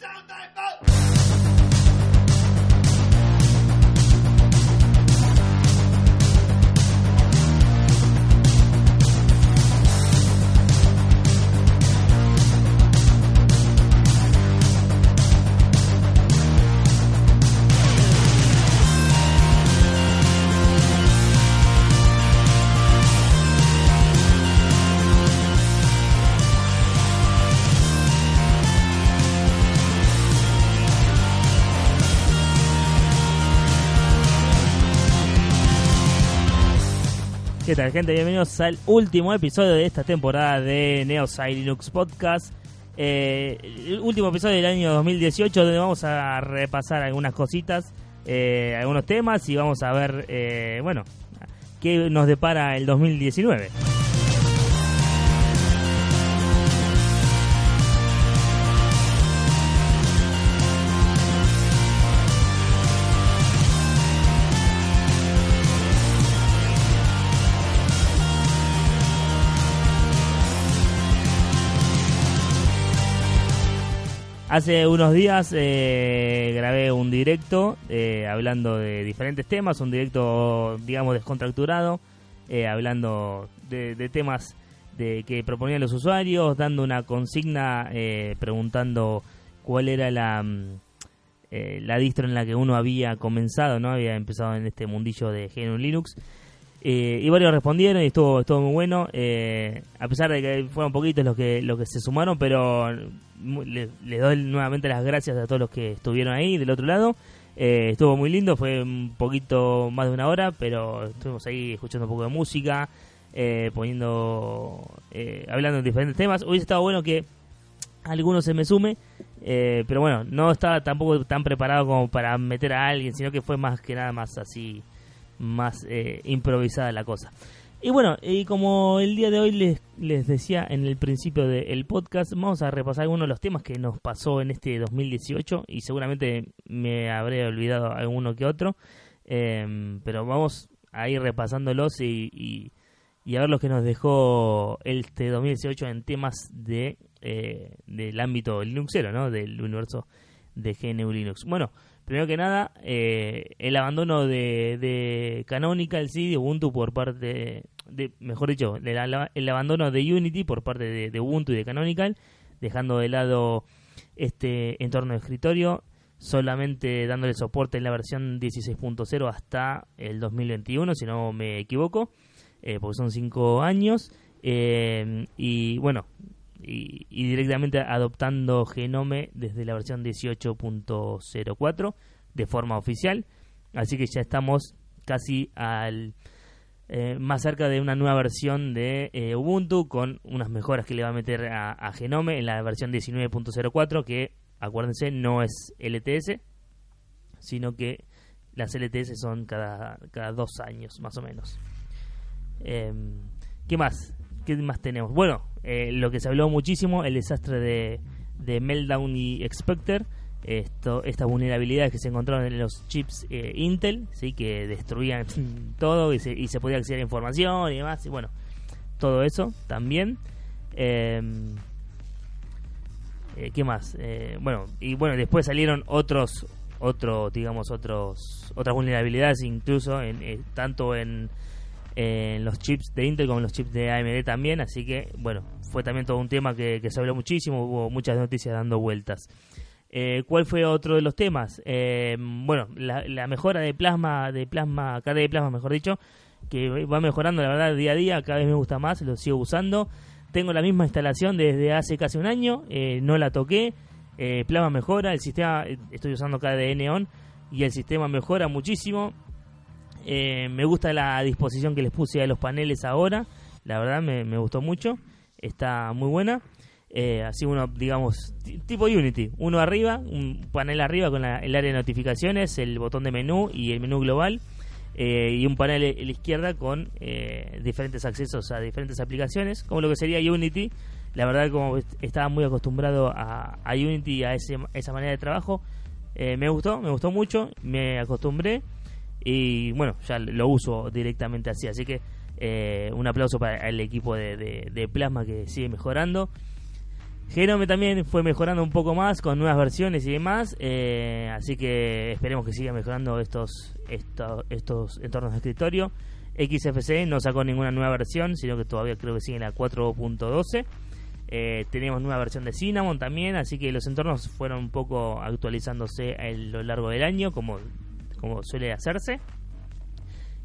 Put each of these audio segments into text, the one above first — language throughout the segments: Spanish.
down thy boat! ¿Qué tal, gente? Bienvenidos al último episodio de esta temporada de Neosci Linux Podcast. Eh, el último episodio del año 2018, donde vamos a repasar algunas cositas, eh, algunos temas y vamos a ver, eh, bueno, qué nos depara el 2019. Hace unos días eh, grabé un directo eh, hablando de diferentes temas, un directo, digamos, descontracturado, eh, hablando de, temas de que proponían los usuarios, dando una consigna, preguntando cuál era la, mm, la distro en la que uno había comenzado, no había empezado en este mundillo de GNU Linux. Y varios respondieron y estuvo, estuvo muy bueno, a pesar de que fueron poquitos los que, los que se sumaron, pero les le doy nuevamente las gracias a todos los que estuvieron ahí del otro lado. Eh, estuvo muy lindo, fue un poquito más de una hora, pero estuvimos ahí escuchando un poco de música, eh, poniendo, eh, hablando de diferentes temas. Hubiese estado bueno que alguno se me sume, pero bueno, no estaba tampoco tan preparado como para meter a alguien, sino que fue más que nada más así, más improvisada la cosa. Y bueno, y como el día de hoy les, les decía en el principio del podcast, vamos a repasar algunos de los temas que nos pasó en este 2018 y seguramente me habré olvidado alguno que otro, em, pero vamos a ir repasándolos y, y, a ver lo que nos dejó este 2018 en temas de eh, del ámbito Linuxero, ¿no? del universo de GNU Linux. Bueno, primero que nada, eh, el abandono de, de Canonical, sí, de Ubuntu por parte, de, mejor dicho, el, abandono de Unity por parte de, Ubuntu y de Canonical, dejando de lado este entorno de escritorio, solamente dándole soporte en la versión 16.0 hasta el 2021, si no me equivoco, eh, porque son 5 años. Eh, y bueno, y, directamente adoptando Genome desde la versión 18.04 de forma oficial. Así que ya estamos casi al eh, más cerca de una nueva versión de eh, Ubuntu con unas mejoras que le va a meter a, Genome en la versión 19.04 que acuérdense no es LTS sino que las LTS son cada, dos años más o menos. Em, ¿Qué más? ¿Qué más tenemos? Bueno, eh, lo que se habló muchísimo, el desastre de, de Meltdown y Expector, esto, estas vulnerabilidades que se encontraron en los chips eh, Intel, sí, que destruían todo y se, y se podía acceder a información y demás, y bueno, todo eso también. Em, eh, ¿Qué más? bueno, y bueno, después salieron otros, otro, digamos, otros, otras vulnerabilidades, incluso en, tanto en en los chips de Intel como en los chips de AMD también, así que bueno, fue también todo un tema que, se habló muchísimo, hubo muchas noticias dando vueltas. Eh, ¿Cuál fue otro de los temas? Eh, bueno, la, mejora de plasma, de plasma, KDE de plasma, mejor dicho, que va mejorando la verdad día a día, cada vez me gusta más, lo sigo usando. Tengo la misma instalación desde hace casi un año, eh, no la toqué, plasma mejora, el sistema, estoy usando KDE Neon y el sistema mejora muchísimo. Eh, me gusta la disposición que les puse a los paneles ahora. La verdad me, gustó mucho. Está muy buena. Eh, así uno, digamos, tipo Unity. Uno arriba, un panel arriba con el área de notificaciones, el botón de menú y el menú global. Eh, y un panel a la izquierda con diferentes accesos a diferentes aplicaciones, como lo que sería Unity. La verdad, como estaba muy acostumbrado a, Unity y a, ese, esa manera de trabajo, me gustó, me gustó mucho, me acostumbré y bueno, ya lo uso directamente así. Así que eh, un aplauso para el equipo de, Plasma que sigue mejorando. Genome también fue mejorando un poco más con nuevas versiones y demás, eh, así que esperemos que siga mejorando estos, estos, entornos de escritorio. XFCE no sacó ninguna nueva versión, sino que todavía creo que sigue en la 4.12. Eh, tenemos nueva versión de Cinnamon también, así que los entornos fueron un poco actualizándose a lo largo del año, como, como suele hacerse.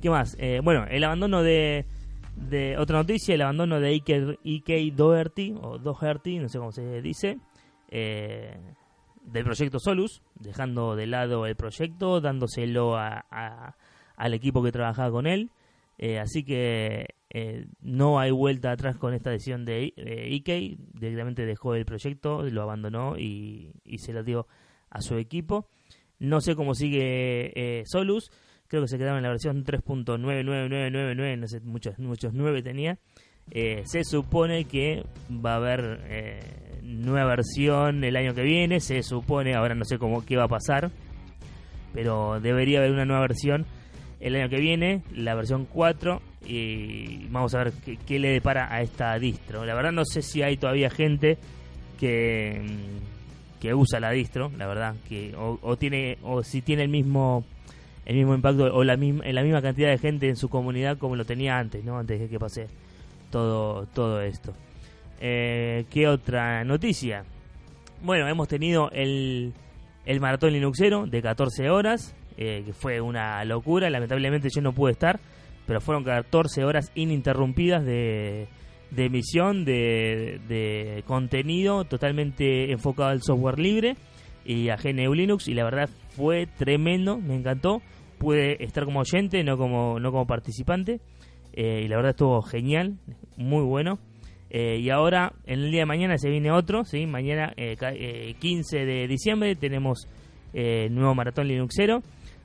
¿Qué más? Eh, bueno, el abandono de, otra noticia, el abandono de Ike, Doherty, o Doherty, no sé cómo se dice, eh, del proyecto Solus, dejando de lado el proyecto, dándoselo a, al equipo que trabajaba con él. Eh, así que no hay vuelta atrás con esta decisión de Ike, directamente dejó el proyecto, lo abandonó y se lo dio a su equipo. No sé cómo sigue Solus creo que se quedaron en la versión 3.99999, no sé, muchos, muchos 9 tenía. Eh, se supone que va a haber eh, nueva versión el año que viene, se supone, ahora no sé cómo qué va a pasar, pero debería haber una nueva versión el año que viene, la versión 4, y vamos a ver qué, le depara a esta distro. La verdad no sé si hay todavía gente que, que usa la distro, la verdad, que o tiene o si tiene el mismo el mismo impacto o la misma, la misma cantidad de gente en su comunidad como lo tenía antes, ¿no? Antes de que pase todo, todo esto. Eh, ¿Qué otra noticia? Bueno, hemos tenido el, el maratón Linuxero de 14 horas, eh, que fue una locura. Lamentablemente yo no pude estar, pero fueron 14 horas ininterrumpidas de, de emisión, de, de contenido totalmente enfocado al software libre y a GNU Linux. Y la verdad fue tremendo, me encantó pude estar como oyente, no como, no como participante. Eh, y la verdad estuvo genial, muy bueno. Eh, y ahora, en el día de mañana se viene otro, ¿sí? Mañana, 15 eh, de diciembre, tenemos nuevo maratón Linuxero.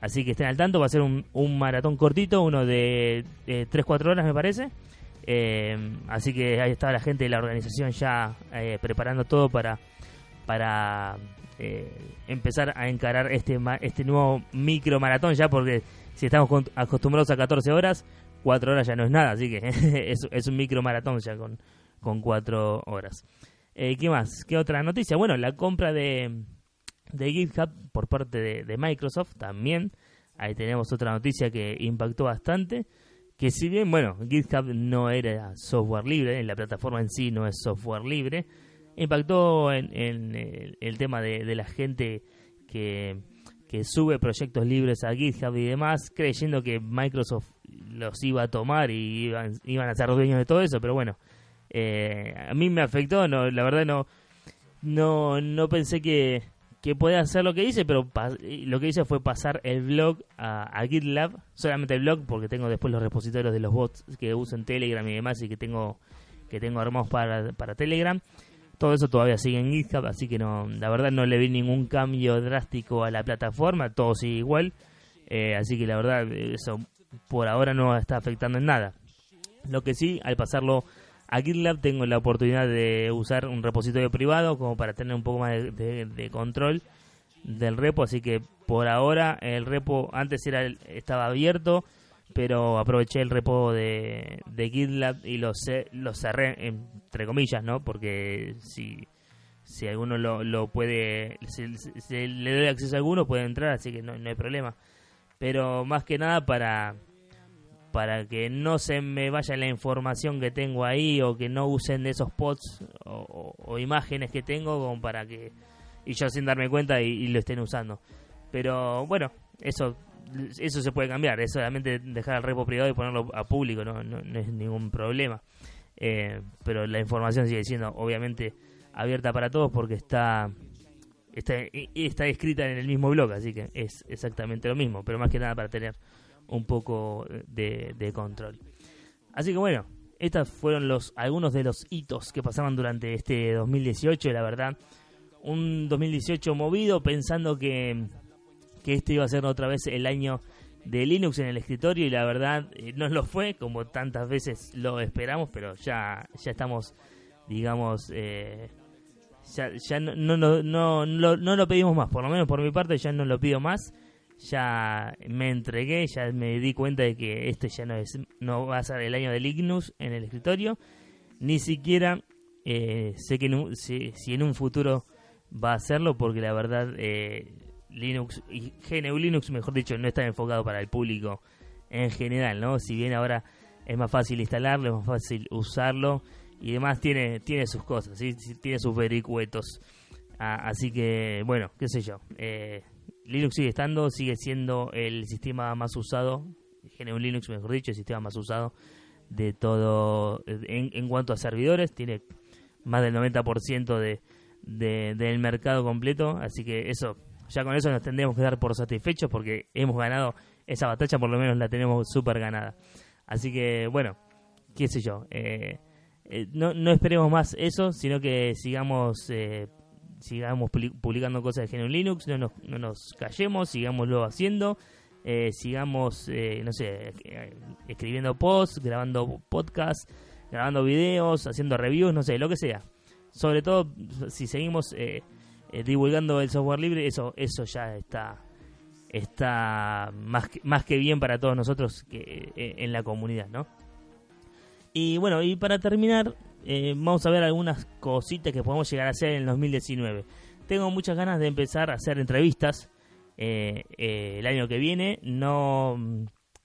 Así que estén al tanto, va a ser un, un maratón cortito, uno de, 3-4 horas me parece. Así que ahí está la gente de la organización ya preparando todo para, para eh, empezar a encarar este, este nuevo micro maratón ya porque si estamos acostumbrados a 14 horas, 4 horas ya no es nada, así que es, un micro maratón ya con, con 4 horas. Eh, ¿Qué más? ¿Qué otra noticia? Bueno, la compra de, de GitHub por parte de, Microsoft también. Ahí tenemos otra noticia que impactó bastante. Que si bien, bueno, GitHub no era software libre, la plataforma en sí no es software libre, impactó en, el, tema de, la gente que, sube proyectos libres a GitHub y demás, creyendo que Microsoft los iba a tomar y iban, iban a ser dueños de todo eso, pero bueno, eh, a mí me afectó, no, la verdad no, no, no pensé que, que podía hacer lo que hice, pero lo que hice fue pasar el blog a, GitLab, solamente el blog, porque tengo después los repositorios de los bots que uso en Telegram y demás y que tengo que tengo armados para, para Telegram. Todo eso todavía sigue en GitHub, así que no, la verdad no le vi ningún cambio drástico a la plataforma, todo sigue igual. Eh, así que la verdad eso por ahora no está afectando en nada. Lo que sí, al pasarlo a GitLab tengo la oportunidad de usar un repositorio privado como para tener un poco más de, control del repo, así que por ahora el repo antes era estaba abierto pero aproveché el repo de, de GitLab y lo, lo cerré, entre comillas, ¿no? Porque si, si alguno lo, lo puede, si, le doy acceso a alguno, puede entrar, así que no, no hay problema. Pero más que nada para, para que no se me vaya la información que tengo ahí o que no usen de esos pods o, imágenes que tengo como para que y yo sin darme cuenta y lo estén usando. Pero bueno, eso eso se puede cambiar, es solamente dejar el repo privado y ponerlo a público, no, no, es ningún problema. Eh, pero la información sigue siendo obviamente abierta para todos porque está, está, está escrita en el mismo blog, así que es exactamente lo mismo, pero más que nada para tener un poco de, de control. Así que bueno, estos fueron los algunos de los hitos que pasaban durante este 2018, la verdad. Un 2018 movido pensando que que este iba a ser otra vez el año de Linux en el escritorio y la verdad eh, no lo fue como tantas veces lo esperamos, pero ya, ya estamos, digamos, eh, ya, ya no, no, no, no, lo pedimos más, por lo menos por mi parte ya no lo pido más, ya me entregué, ya me di cuenta de que este ya no, es, no va a ser el año de Linux en el escritorio, ni siquiera Eh, sé que si, en un futuro va a hacerlo, porque la verdad eh, Linux y GNU Linux, mejor dicho, no está enfocado para el público en general, ¿no? Si bien ahora es más fácil instalarlo, es más fácil usarlo y demás, tiene, tiene sus cosas, ¿sí? tiene sus vericuetos. Ah, así que, bueno, qué sé yo. Eh, Linux sigue estando, sigue siendo el sistema más usado, GNU Linux, mejor dicho, el sistema más usado de todo en, en cuanto a servidores. Tiene más del 90% de, de, del mercado completo, así que eso, ya con eso nos tendríamos que dar por satisfechos porque hemos ganado esa batalla, por lo menos la tenemos súper ganada. Así que, bueno, qué sé yo. Eh, eh, no, no esperemos más eso, sino que sigamos eh, sigamos publicando cosas de GNU Linux, no nos, no nos callemos, sigámoslo haciendo, eh, sigamos, eh, no sé, eh, escribiendo posts, grabando podcasts, grabando videos, haciendo reviews, no sé, lo que sea. Sobre todo, si seguimos divulgando el software libre, eso, eso ya está está más que, más que bien para todos nosotros que, en la comunidad, ¿no? Y bueno, y para terminar, eh, vamos a ver algunas cositas que podemos llegar a hacer en el 2019. Tengo muchas ganas de empezar a hacer entrevistas eh, eh, el año que viene, no,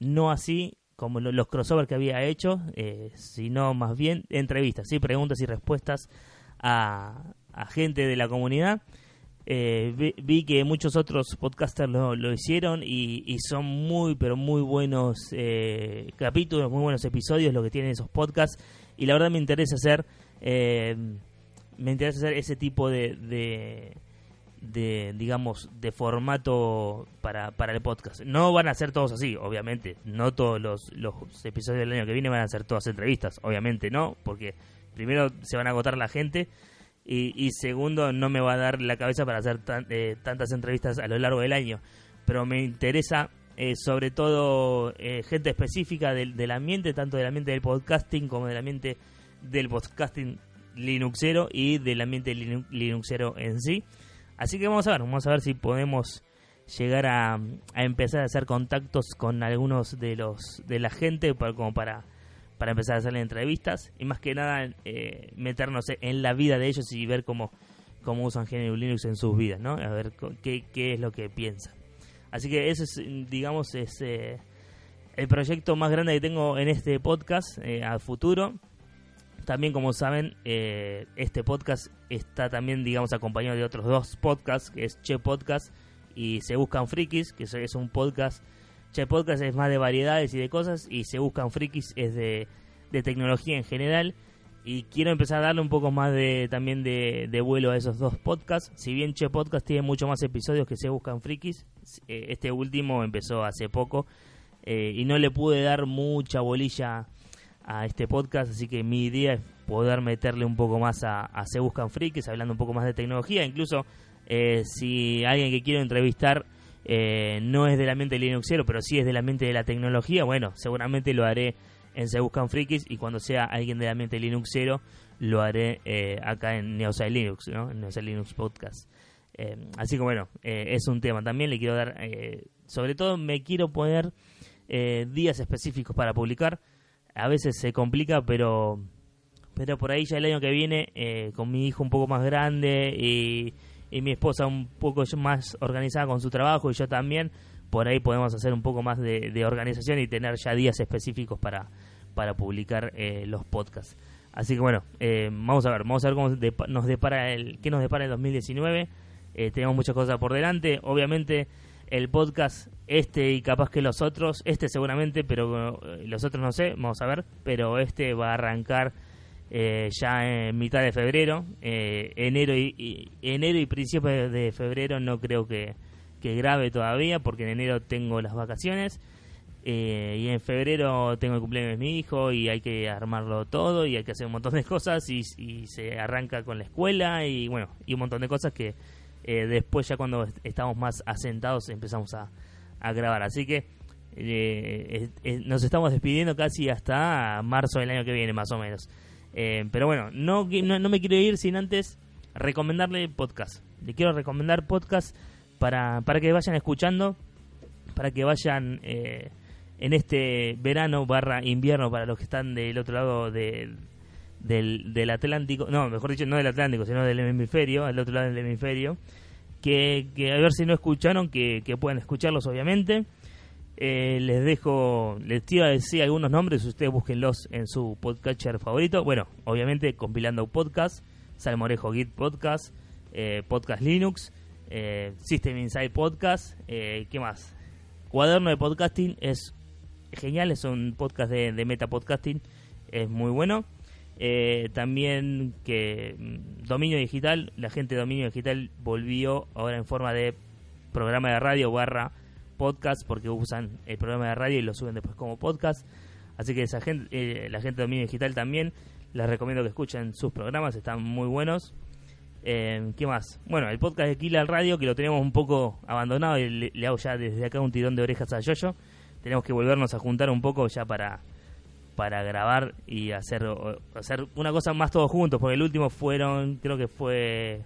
no así como los crossovers que había hecho, sino más bien entrevistas, ¿sí? preguntas y respuestas a, gente de la comunidad. vi, que muchos otros podcasters lo, lo hicieron y, son muy, pero muy buenos capítulos, muy buenos episodios lo que tienen esos podcasts y la verdad me interesa hacer eh, me interesa hacer ese tipo de, de, digamos de formato para, para el podcast. No van a ser todos así obviamente. No todos los, los episodios del año que viene van a ser todas entrevistas obviamente no porque primero se van a agotar la gente y, y segundo no me va a dar la cabeza para hacer eh, tantas entrevistas a lo largo del año. Pero me interesa eh, sobre todo eh, gente específica del, del, ambiente, tanto del ambiente del podcasting como del ambiente del podcasting linuxero y del ambiente linuxero en sí. Así que vamos a ver, vamos a ver si podemos llegar a, a empezar a hacer contactos con algunos de los de la gente para, como para para empezar a hacer entrevistas y más que nada eh, meternos en la vida de ellos y ver cómo, cómo usan GNU Linux en sus vidas, ¿no? A ver qué, qué es lo que piensan. Así que ese es, digamos, es eh, el proyecto más grande que tengo en este podcast eh, a futuro. También, como saben, eh, este podcast está también, digamos, acompañado de otros dos podcasts, que es Che Podcast y Se Buscan Frikis, que es un podcast. Che Podcast es más de variedades y de cosas, y Se Buscan Frikis es de, de tecnología en general y quiero empezar a darle un poco más de también de, vuelo a esos dos podcasts. Si bien Che Podcast tiene mucho más episodios que se buscan frikis, eh, este último empezó hace poco eh, y no le pude dar mucha bolilla a este podcast, así que mi idea es poder meterle un poco más a, Se Buscan Frikis, hablando un poco más de tecnología. Incluso eh, si alguien que quiero entrevistar no es del ambiente linuxero, pero sí es del ambiente de la tecnología, bueno, seguramente lo haré en Se Buscan Frikis y cuando sea alguien del ambiente Linuxero lo haré eh, acá en Neosite Linux, ¿no? En Neosite Linux Podcast. Eh, así que bueno, eh, es un tema. También le quiero dar, sobre todo me quiero poner días específicos para publicar. A veces se complica, pero pero por ahí ya el año que viene, con mi hijo un poco más grande y, y mi esposa un poco más organizada con su trabajo y yo también, por ahí podemos hacer un poco más de, organización y tener ya días específicos para, para publicar eh, los podcasts. Así que bueno, eh, vamos a ver, vamos a ver cómo nos depara el, qué nos depara el 2019. Eh, tenemos muchas cosas por delante. Obviamente el podcast este y capaz que los otros, este seguramente, pero los otros no sé, vamos a ver. Pero este va a arrancar ya en mitad de febrero, enero y, enero y principios de febrero no creo que que grave todavía porque en enero tengo las vacaciones eh, y en febrero tengo el cumpleaños de mi hijo y hay que armarlo todo y hay que hacer un montón de cosas y, se arranca con la escuela y bueno, y un montón de cosas que eh, después ya cuando estamos más asentados empezamos a, grabar. Así que eh, nos estamos despidiendo casi hasta marzo del año que viene más o menos. pero bueno, no, no, no me quiero ir sin antes recomendarle podcast. Le quiero recomendar podcast para, para que vayan escuchando, para que vayan eh, en este verano barra invierno para los que están del otro lado de, del, del Atlántico, no, mejor dicho, no del Atlántico, sino del hemisferio, al otro lado del hemisferio, que, a ver si no escucharon, que, que puedan escucharlos obviamente. Eh, les dejo, les tiro a decir algunos nombres, ustedes búsquenlos en su podcatcher favorito. Bueno, obviamente compilando podcast, Salmorejo Git Podcast, eh, Podcast Linux, eh, System Inside Podcast, ¿qué más? Cuaderno de Podcasting es genial, es un podcast de, de meta podcasting, es muy bueno. también que mm, Dominio Digital, la gente de Dominio Digital volvió ahora en forma de programa de radio barra podcast porque usan el programa de radio y lo suben después como podcast. Así que esa gente, eh, la gente de dominio digital también, les recomiendo que escuchen sus programas, están muy buenos. Eh, ¿Qué más? Bueno, el podcast de Kila Radio, que lo tenemos un poco abandonado y le, hago ya desde acá un tirón de orejas a Yoyo. Tenemos que volvernos a juntar un poco ya para, para grabar y hacer, hacer una cosa más todos juntos, porque el último fueron, creo que fue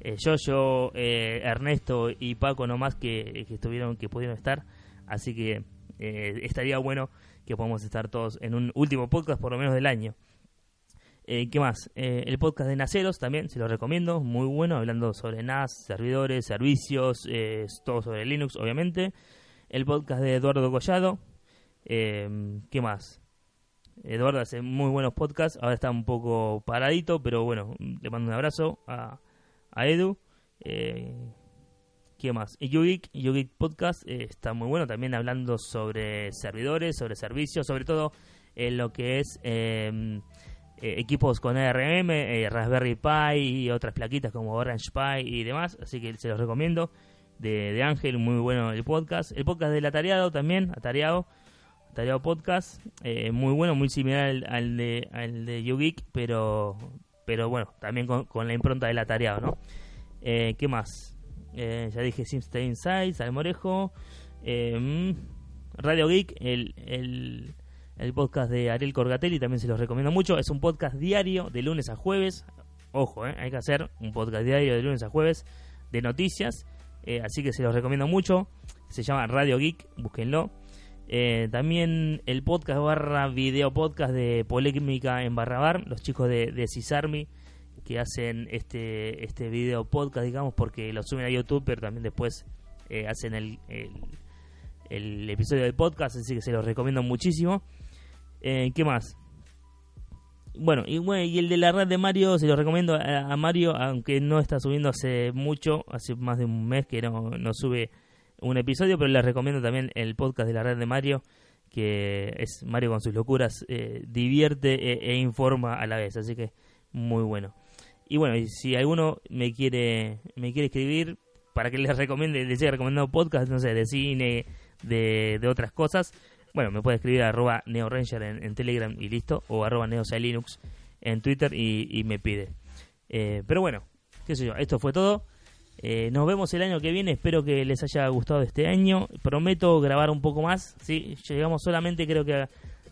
eh, yo, eh, Ernesto y Paco nomás que, que estuvieron, que pudieron estar. Así que eh, estaría bueno que podamos estar todos en un último podcast por lo menos del año. Eh, ¿Qué más? el podcast de Naceros también, se lo recomiendo, muy bueno, hablando sobre NAS, servidores, servicios, todo sobre Linux, obviamente. El podcast de Eduardo Collado. ¿Qué más? Eduardo hace muy buenos podcasts, ahora está un poco paradito, pero bueno, le mando un abrazo a, a Edu. Eh, ¿Qué más? Y YouGeek, Podcast eh, está muy bueno también hablando sobre servidores, sobre servicios, sobre todo en lo que es em, eh, equipos con ARM, eh, Raspberry Pi y otras plaquitas como Orange Pi y demás. Así que se los recomiendo. De, Ángel, muy bueno el podcast. El podcast del Atareado también, Atareado. Atareado Podcast, muy bueno, muy similar al, de, al de YouGeek, pero pero bueno, también con, la impronta del atareado, ¿no? Eh, ¿Qué más? Eh, ya dije Simstay Inside, Salmorejo, eh, mm, Radio Geek, el, el, el, podcast de Ariel Corgatelli, también se los recomiendo mucho. Es un podcast diario de lunes a jueves. Ojo, hay que hacer un podcast diario de lunes a jueves de noticias. así que se los recomiendo mucho. Se llama Radio Geek, búsquenlo. Eh, también el podcast barra video podcast de Polémica en Barra Bar, los chicos de, de Cisarmi que hacen este, este video podcast, digamos, porque lo suben a YouTube, pero también después eh, hacen el, el, episodio del podcast, así que se los recomiendo muchísimo. Eh, ¿Qué más? Bueno y, bueno, y el de la red de Mario, se lo recomiendo a, Mario, aunque no está subiendo hace mucho, hace más de un mes que no, no sube un episodio, pero les recomiendo también el podcast de la red de Mario, que es Mario con sus locuras, eh, divierte e, e, informa a la vez, así que muy bueno. Y bueno, y si alguno me quiere me quiere escribir para que les recomiende, les haya recomendado podcast, no sé, de cine, de, de otras cosas, bueno, me puede escribir a arroba neoranger en, en Telegram y listo, o arroba neosalinux en Twitter y, me pide. Eh, pero bueno, qué sé yo, esto fue todo. Eh, nos vemos el año que viene, espero que les haya gustado este año. Prometo grabar un poco más, ¿sí? Llegamos solamente creo que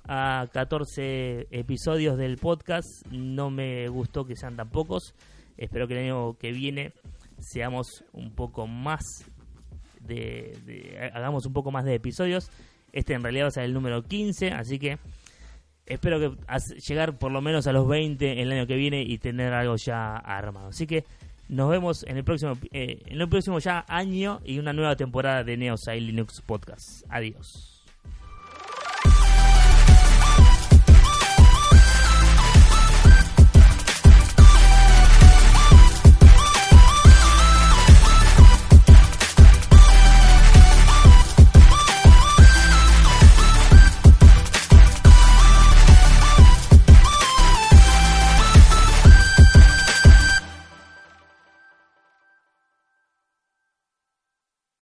a, 14 episodios del podcast, no me gustó que sean tan pocos. Espero que el año que viene seamos un poco más de, hagamos un poco más de episodios. Este en realidad va a ser el número 15, así que espero que llegar por lo menos a los 20 el año que viene y tener algo ya armado. Así que nos vemos en el próximo, eh, en el próximo ya año y una nueva temporada de Neosai Linux Podcast. Adiós.